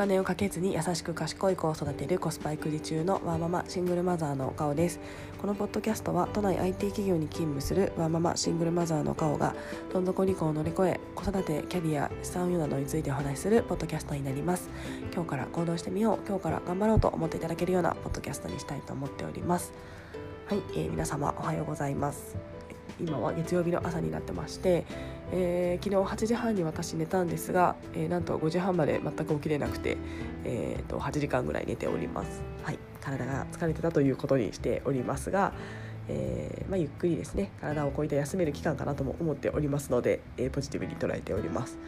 金をかけずに優しく賢い子を育てるコスパ育児中のワーママシングルマザーの顔です。このポッドキャストは都内 IT 企業に勤務するワーママシングルマザーの顔がどん底離婚を乗り越え子育てキャリア資産運用などについてお話しするポッドキャストになります。今日から行動してみよう今日から頑張ろうと思っていただけるようなポッドキャストにしたいと思っております。はい、えー、皆様おはようございます。今は月曜日の朝になってまして、えー、昨日8時半に私寝たんですが、えー、なんと5時半まで全く起きれなくて、えーと、8時間ぐらい寝ております、はい、体が疲れてたということにしておりますが、えー、まあ、ゆっくりですね。体をこういった休める期間かなとも思っておりますので、えポジティブに捉えております、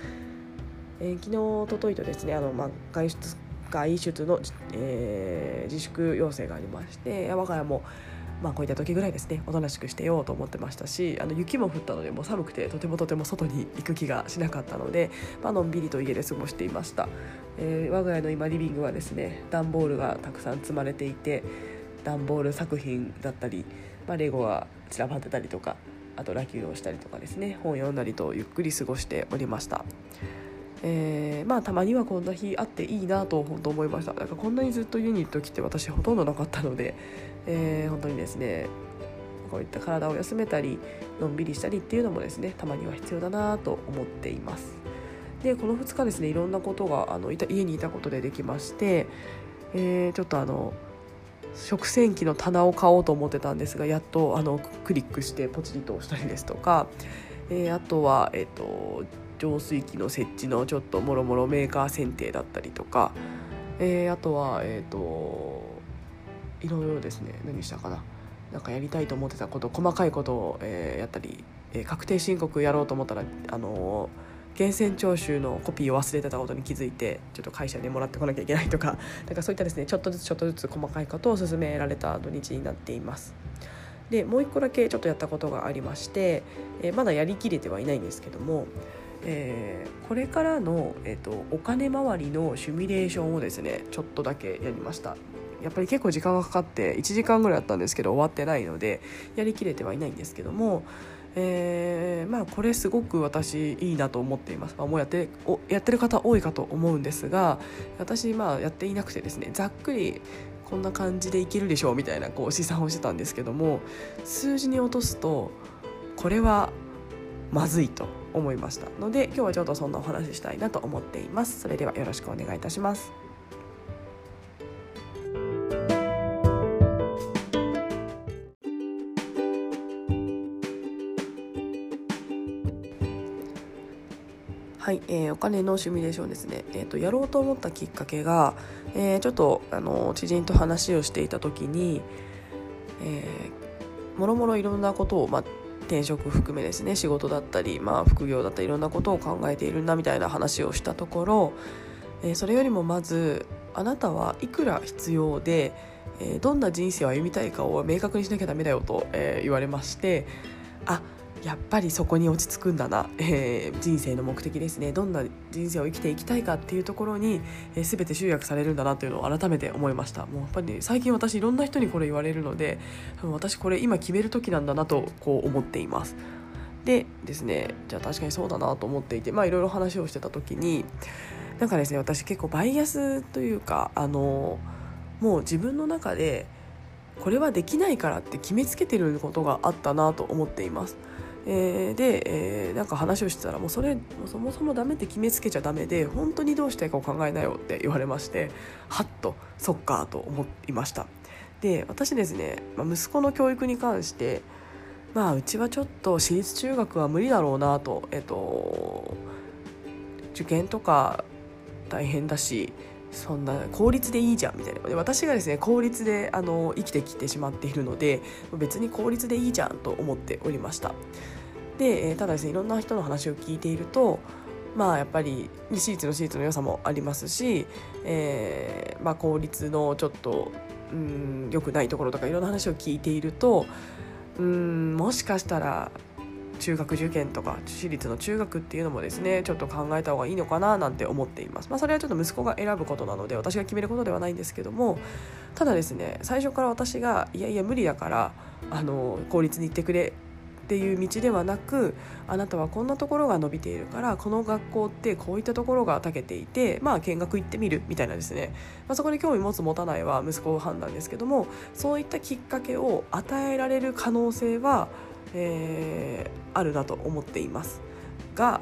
え昨日おとといとですねあの、まあ、外出外出の、え自粛要請がありまして我が家もまあ、こういった時ぐらいですねおとなしくしてようと思ってましたしあの雪も降ったのでもう寒くてとてもとても外に行く気がしなかったので、まあのんびりと家で過ごしていました、えー、我が家の今リビングはですね段ボールがたくさん積まれていて段ボール作品だったり、まあ、レゴが散らばってたりとかあとラキューをしたりとかですね本読んだりとゆっくり過ごしておりました。えー、まあたまにはこんな日あっていいなと本当思いました。だかこんなにずっと家にいる時って私ほとんどなかったので、えー、本当にですねこういった体を休めたりのんびりしたりっていうのもですねたまには必要だなと思っています。でこの2日ですねいろんなことがあのいた家にいたことでできまして、えー、ちょっとあの食洗機の棚を買おうと思ってたんですがやっとあのクリックしてポチリと押したりですとか、えー、あとは、えーと浄水器の設置のちょっともろもろメーカー選定だったりとか、えー、あとはえっ、ー、といろいろですね何したかななんかやりたいと思ってたこと細かいことを、えー、やったり、え、確定申告やろうと思ったらあの源泉徴収のコピーを忘れてたことに気づいてちょっと会社でもらってこなきゃいけないとか なんかそういったですねちょっとずつちょっとずつ細かいことを進められた土日になっています。でもう一個だけちょっとやったことがありまして、えー、まだやりきれてはいないんですけどもえー、これからの、えーと、お金回りのシミュレーションをですねちょっとだけやりました。やっぱり結構時間がかかって1時間ぐらいあったんですけど終わってないのでやりきれてはいないんですけども、えー、まあこれすごく私いいなと思っています、まあ、もうやっておやってる方多いかと思うんですが私まあやっていなくてですねざっくりこんな感じでいけるでしょうみたいなこう試算をしてたんですけども数字に落とすとこれはまずいと。思いましたので今日はちょっとそんなお話ししたいなと思っています。それではよろしくお願いいたします。はい、えー、お金のシミュレーションですね、えーと、やろうと思ったきっかけが、えー、ちょっとあの知人と話をしていた時に、えー、もろもろいろんなことを、まあ、転職含めですね仕事だったり、まあ、副業だったりいろんなことを考えているんだみたいな話をしたところ、えー、それよりもまずあなたはいくら必要で、えー、どんな人生を歩みたいかを明確にしなきゃダメだよと、えー、言われましてあやっぱりそこに落ち着くんだな、えー、人生の目的ですね。どんな人生を生きていきたいかっていうところに、えー、全て集約されるんだなというのを改めて思いました。もうやっぱり、ね、最近私いろんな人にこれ言われるので私これ今決める時なんだなとこう思っています。でですねじゃあ確かにそうだなと思っていてまあいろいろ話をしてた時になんかですね私結構バイアスというかあのもう自分の中でこれはできないからって決めつけてることがあったなと思っています。えー、で、えー、なんか話をしてたらもうそれそもそもダメって決めつけちゃダメで本当にどうしたいかを考えなよって言われましてはっとそっかと思いました。で私ですね、まあ、息子の教育に関してまあうちはちょっと私立中学は無理だろうなとえっ、と受験とか大変だしそんな効率でいいじゃんみたいな。で私がですね効率であの生きてきてしまっているので別に効率でいいじゃんと思っておりました。で、ただですねいろんな人の話を聞いているとまあやっぱり私立の私立の良さもありますし、えー、まあ、効率のちょっとうん良くないところとかいろんな話を聞いているとうんもしかしたら中学受験とか私立の中学っていうのもですねちょっと考えた方がいいのかななんて思っています、まあ、それはちょっと息子が選ぶことなので私が決めることではないんですけどもただですね最初から私がいやいや無理だからあの公立に行ってくれっていう道ではなくあなたはこんなところが伸びているからこの学校ってこういったところが長けていてまあ見学行ってみるみたいなですね、まあ、そこで興味持つ持たないは息子判断ですけどもそういったきっかけを与えられる可能性は、えー、あるなと思っていますが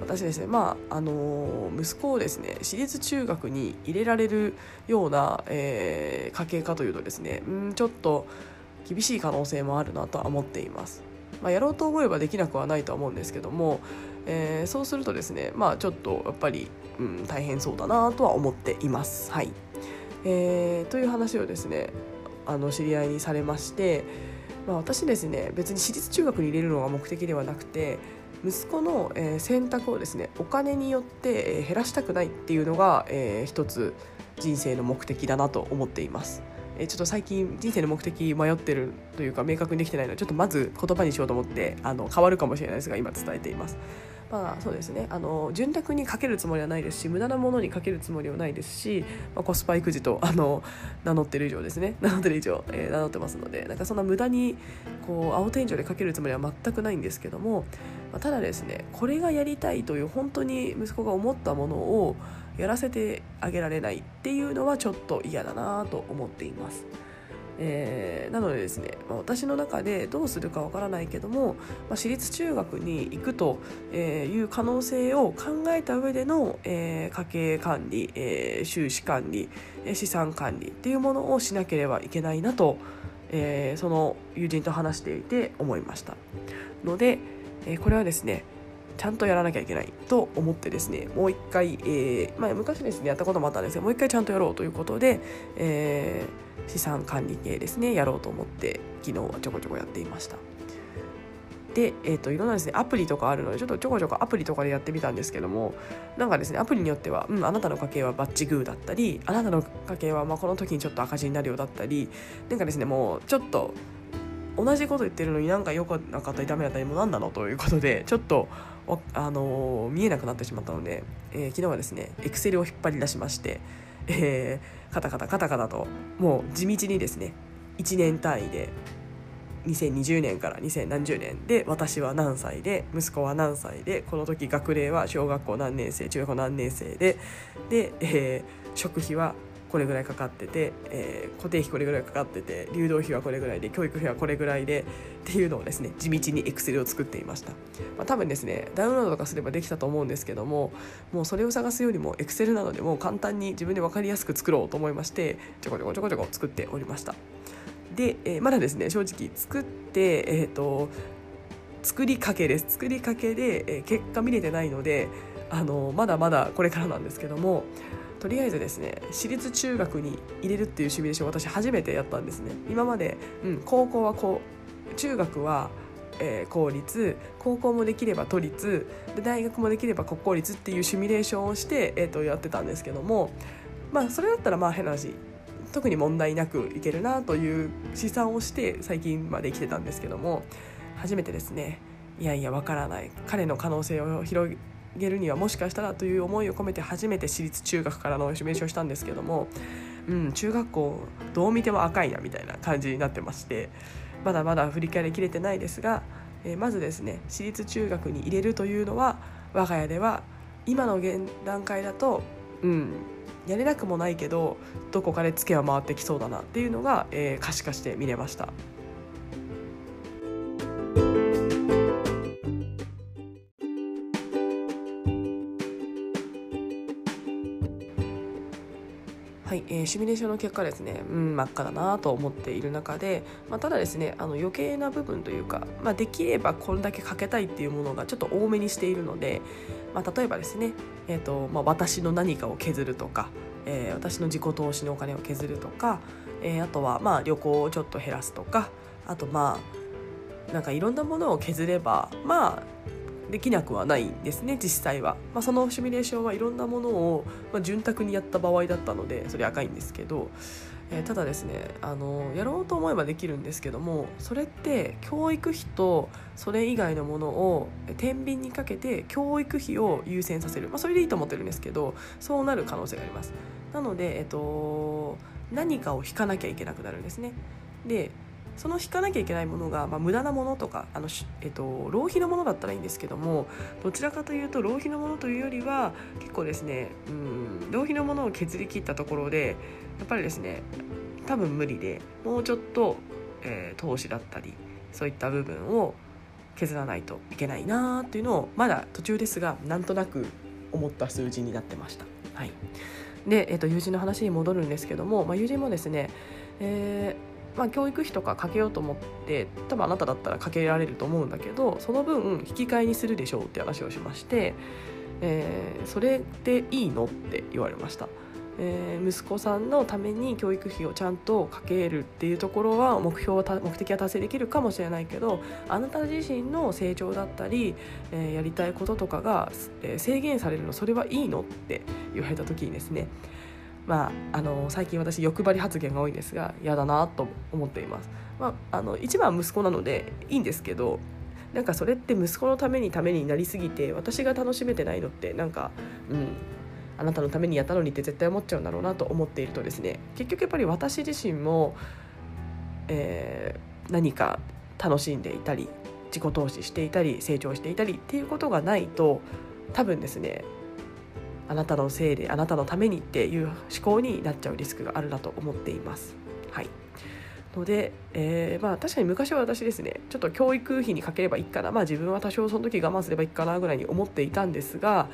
私ですねまああの息子をですね私立中学に入れられるような、えー、家系かというとですねうんちょっと厳しい可能性もあるなとは思っています。まあ、やろうと思えばできなくはないとは思うんですけども、えー、そうするとですねまあちょっとやっぱり、うん、大変そうだなとは思っています。はいえー、という話をですねあの知り合いにされまして、まあ、私ですね別に私立中学に入れるのが目的ではなくて息子の、え、選択をですねお金によって、え、減らしたくないっていうのが、えー、一つ人生の目的だなと思っています。えちょっと最近人生の目的迷ってるというか明確にできてないのでちょっとまず言葉にしようと思ってあの変わるかもしれないですが今伝えています。まあそうですねあの潤沢にかけるつもりはないですし無駄なものにかけるつもりはないですし、まあ、コスパ育児とあの名乗ってる以上ですね 名乗ってる以上、えー、名乗ってますのでなんかそんな無駄にこう青天井でかけるつもりは全くないんですけども、まあ、ただですねこれがやりたいという本当に息子が思ったものをやらせてあげられないっていうのはちょっと嫌だなと思っています。えー、なのでですね、まあ、私の中でどうするかわからないけども、まあ、私立中学に行くという可能性を考えた上での、えー、家計管理、えー、収支管理資産管理っていうものをしなければいけないなと、えー、その友人と話していて思いました。ので、えー、これはですねちゃんとやらなきゃいけないと思ってですねもう一回、えーまあ、昔ですねやったこともあったんですがもう一回ちゃんとやろうということで、えー、資産管理系ですねやろうと思って昨日はちょこちょこやっていました。で、えーと、いろんなですねアプリとかあるのでちょっとちょこちょこアプリとかでやってみたんですけどもなんかですねアプリによっては、うん、あなたの家計はバッチグーだったりあなたの家計はまあこの時にちょっと赤字になるようだったりなんかですねもうちょっと同じこと言ってるのになんか良くなかったりダメだったりも何なのということでちょっとあの見えなくなってしまったので、えー、昨日はですねエクセルを引っ張り出しまして、えー、カタカタカタカタともう地道にですね1年単位で2020年から2000何十年で私は何歳で息子は何歳でこの時学齢は小学校何年生中学校何年生でで、えー、食費はこれぐらいかかってて、えー、固定費これぐらいかかってて流動費はこれぐらいで教育費はこれぐらいでっていうのをですね地道にエクセルを作っていました、まあ、多分ですねダウンロードとかすればできたと思うんですけどももうそれを探すよりもエクセルなのでもう簡単に自分で分かりやすく作ろうと思いましてちょこちょこちょこちょこ作っておりました。で、えー、まだですね正直作ってえっ、ー、と作りかけです。作りかけで、えー、結果見れてないのであのまだまだこれからなんですけどもとりあえずですね私立中学に入れるっていうシミュレーションを私初めてやったんですね。今まで、うん、高校はこう中学はえー、公立高校もできれば都立で大学もできれば国公立っていうシミュレーションをして、えー、とやってたんですけどもまあそれだったらまあ変な話特に問題なくいけるなという試算をして最近まで生きてたんですけども初めてですね。いやいやわからない。彼の可能性を広げるにはもしかしたらという思いを込めて初めて私立中学からのシミュレーションしたんですけども、うん、中学校どう見ても赤いなみたいな感じになってましてまだまだ振り返りきれてないですが、えー、まずですね私立中学に入れるというのは我が家では今の現段階だと、うん、やれなくもないけどどこかでツケは回ってきそうだなっていうのが、えー、可視化して見れました。シミュレーションの結果ですね、うん、真っ赤だなと思っている中で、まあ、ただですねあの余計な部分というか、まあ、できればこれだけかけたいっていうものがちょっと多めにしているので、まあ、例えばですね、えーとまあ、私の何かを削るとか、えー、私の自己投資のお金を削るとか、えー、あとはまあ旅行をちょっと減らすとかあとまあなんかいろんなものを削ればまあできなくはないんですね実際は、まあ、そのシミュレーションはいろんなものを、まあ、潤沢にやった場合だったのでそれ赤いんですけど、えー、ただですねあのやろうと思えばできるんですけどもそれって教育費とそれ以外のものを天秤にかけて教育費を優先させる、まあ、それでいいと思ってるんですけどそうなる可能性があります。なので、えっと、何かを引かなきゃいけなくなるんですね。でその引かなきゃいけないものが、まあ、無駄なものとかあの、えっと、浪費のものだったらいいんですけどもどちらかというと浪費のものというよりは結構ですねうん浪費のものを削り切ったところでやっぱりですね多分無理でもうちょっと、えー、投資だったりそういった部分を削らないといけないなっていうのをまだ途中ですがなんとなく思った数字になってました。はい、で、えー、と友人の話に戻るんですけども、まあ、友人もですね、えーまあ、教育費とかかけようと思って多分あなただったらかけられると思うんだけどその分引き換えにするでしょうって話をしまして、えー、それでいいのって言われました。えー、息子さんのために教育費をちゃんとかけるっていうところは目標は目的は達成できるかもしれないけどあなた自身の成長だったり、えー、やりたいこととかが、えー、制限されるのそれはいいのって言われた時にですねまあ、あの最近私欲張り発言が多いんですが嫌だなと思っています、まあ、あの一番息子なのでいいんですけどなんかそれって息子のためにためになりすぎて私が楽しめてないのってなんかうんあなたのためにやったのにって絶対思っちゃうんだろうなと思っているとですね結局やっぱり私自身も、えー、何か楽しんでいたり自己投資していたり成長していたりっていうことがないと多分ですねあなたのせいであなたのためにっていう思考になっちゃうリスクがあるなと思っています。はいので、えー、まあ確かに昔は私ですねちょっと教育費にかければいいかなまあ自分は多少その時我慢すればいいかなぐらいに思っていたんですが、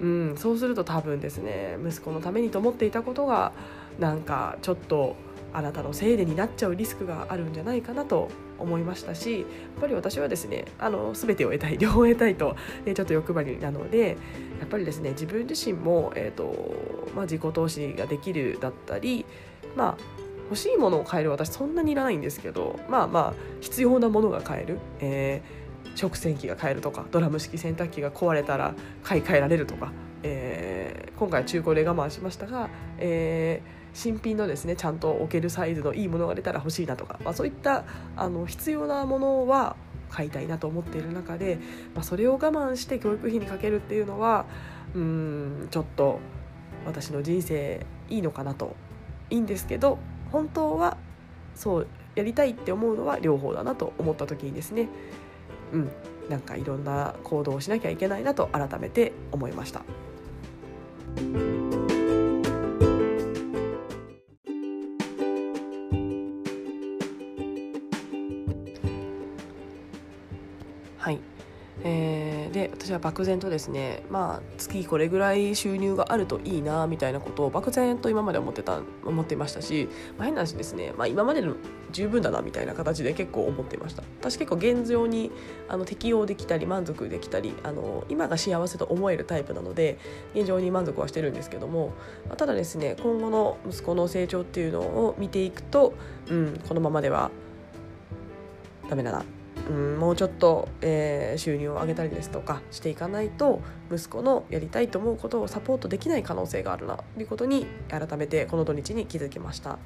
うん、そうすると多分ですね息子のためにと思っていたことがなんかちょっとあなたのせいでになっちゃうリスクがあるんじゃないかなと思いましたしやっぱり私はですねあの全てを得たい 両方得たいと、ね、ちょっと欲張りなのでやっぱりですね自分自身も、えーとまあ、自己投資ができるだったりまあ欲しいものを買える私そんなにいらないんですけどまあまあ必要なものが買える、えー、食洗機が買えるとかドラム式洗濯機が壊れたら買い替えられるとか、えー、今回中古で我慢しましたが、えー新品のですねちゃんと置けるサイズのいいものが出たら欲しいなとか、まあ、そういったあの必要なものは買いたいなと思っている中で、まあ、それを我慢して教育費にかけるっていうのはうんちょっと私の人生いいのかなといいんですけど本当はそうやりたいって思うのは両方だなと思った時にですねうんなんかいろんな行動をしなきゃいけないなと改めて思いました。はい。えー、で私は漠然とですねまあ月これぐらい収入があるといいなみたいなことを漠然と今まで思ってた思ってましたし、まあ、変な話ですね、まあ、今までの十分だなみたいな形で結構思ってました。私結構現状にあの適応できたり満足できたりあの今が幸せと思えるタイプなので現状に満足はしてるんですけども、まあ、ただですね今後の息子の成長っていうのを見ていくと、うん、このままではダメだな。うん、もうちょっと、えー、収入を上げたりですとかしていかないと息子のやりたいと思うことをサポートできない可能性があるなということに改めてこの土日に気づきました。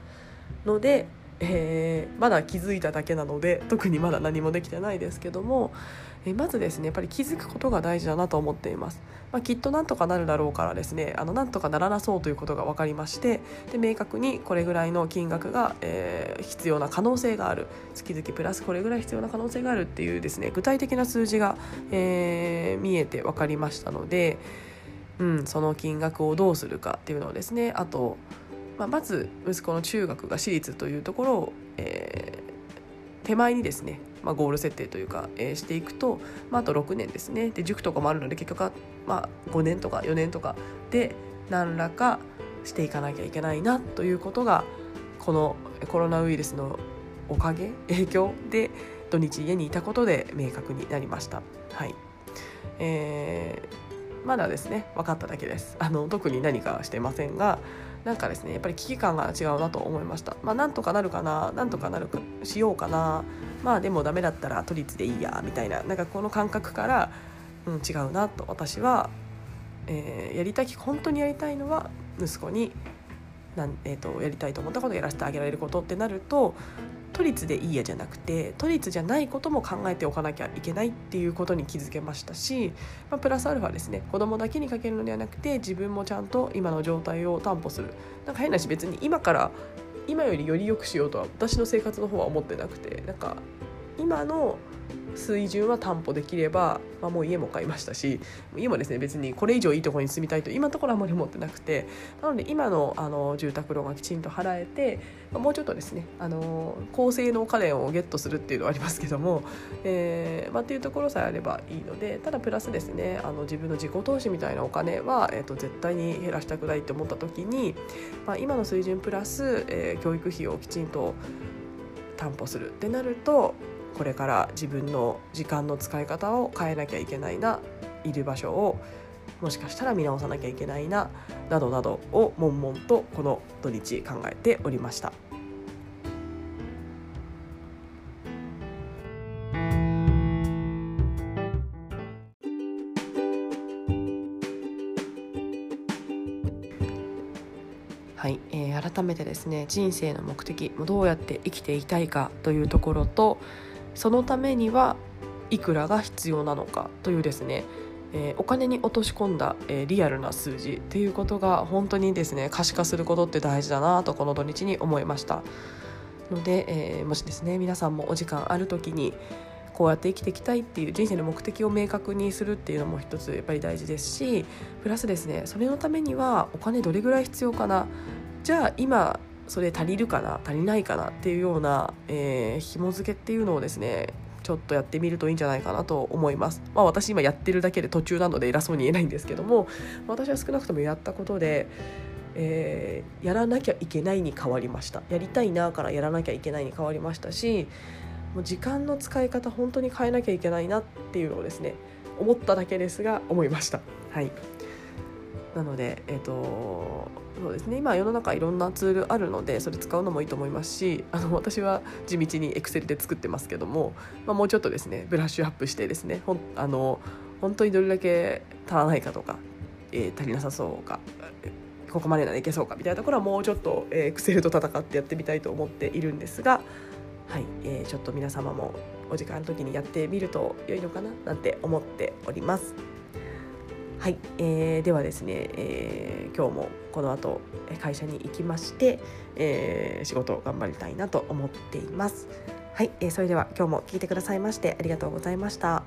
ので、えー、まだ気づいただけなので特にまだ何もできてないですけども、えまずですねやっぱり気づくことが大事だなと思っています、まあ、きっとなんとかなるだろうからですねあのなんとかならなそうということが分かりましてで明確にこれぐらいの金額が、えー、必要な可能性がある。月々プラスこれぐらい必要な可能性があるっていうですね具体的な数字が、え、見えて分かりましたので、うん、その金額をどうするかっていうのをですねあとまあ、まず息子の中学が私立というところを、えー、手前にですねまあ、ゴール設定というか、えー、していくと、まあ、あと6年ですねで塾とかもあるので結局は、まあ、5年とか4年とかで何らかしていかなきゃいけないなということがこのコロナウイルスのおかげ 影響で土日家にいたことで明確になりました。はいえー、まだですね分かっただけです。あの特に何かしてませんがなんかですねやっぱり危機感が違うなと思いました。まあなんとかなるかななんとかなるかしようかな。まあでもダメだったら都立でいいやみたいななんかこの感覚から、うん、違うなと私は、えー、やりたい本当にやりたいのは息子になん、えーと、やりたいと思ったことをやらせてあげられることってなると都立でいいやじゃなくて都立じゃないことも考えておかなきゃいけないっていうことに気づけましたし、まあ、プラスアルファですね。子供だけにかけるのではなくて自分もちゃんと今の状態を担保する。なんか変なし別に今から今よりより良くしようとは私の生活の方は思ってなくてなんか今の水準は担保できれば、まあ、もう家も買いましたし家もですね別にこれ以上いいところに住みたいと今のところはあまり思ってなくてなので今のあの住宅ローンがきちんと払えて、まあ、もうちょっとですねあの高性能家電をゲットするっていうのはありますけども、えーまあ、っていうところさえあればいいのでただプラスですねあの自分の自己投資みたいなお金は、えーと、絶対に減らしたくないって思った時に、まあ、今の水準プラス、えー、教育費をきちんと担保するってなるとこれから自分の時間の使い方を変えなきゃいけないないる場所をもしかしたら見直さなきゃいけないななどなどを悶々とこの土日考えておりました。はい、えー、改めてですね人生の目的どうやって生きていたいかというところとそのためにはいくらが必要なのかというですねえー、お金に落とし込んだ、えー、リアルな数字っていうことが本当にですね可視化することって大事だなとこの土日に思いました。ので、えー、もしですね皆さんもお時間ある時にこうやって生きていきたいっていう人生の目的を明確にするっていうのも一つやっぱり大事ですしプラスですねそれのためにはお金どれぐらい必要かな。じゃあ今それ足りるかな足りないかなっていうような、えー、紐付けっていうのをですねちょっとやってみるといいんじゃないかなと思います。まあ、私今やってるだけで途中なので偉そうに言えないんですけども私は少なくともやったことで、えー、やらなきゃいけないに変わりましたやりたいなからやらなきゃいけないに変わりましたしもう時間の使い方本当に変えなきゃいけないなっていうのをですね思っただけですが思いました。はいなので、えーとそうですね今世の中いろんなツールあるのでそれ使うのもいいと思いますしあの私は地道にエクセルで作ってますけども、まあ、もうちょっとですねブラッシュアップしてですねほんあの本当にどれだけ足らないかとか、えー、足りなさそうかここまでならいけそうかみたいなところはもうちょっとエクセルと戦ってやってみたいと思っているんですが、はいえー、ちょっと皆様もお時間の時にやってみると良いのかななんて思っております。はい、えー、ではですね、えー、今日もこの後会社に行きまして、えー、仕事を頑張りたいなと思っています。はい、えー、それでは今日も聞いてくださいましてありがとうございました。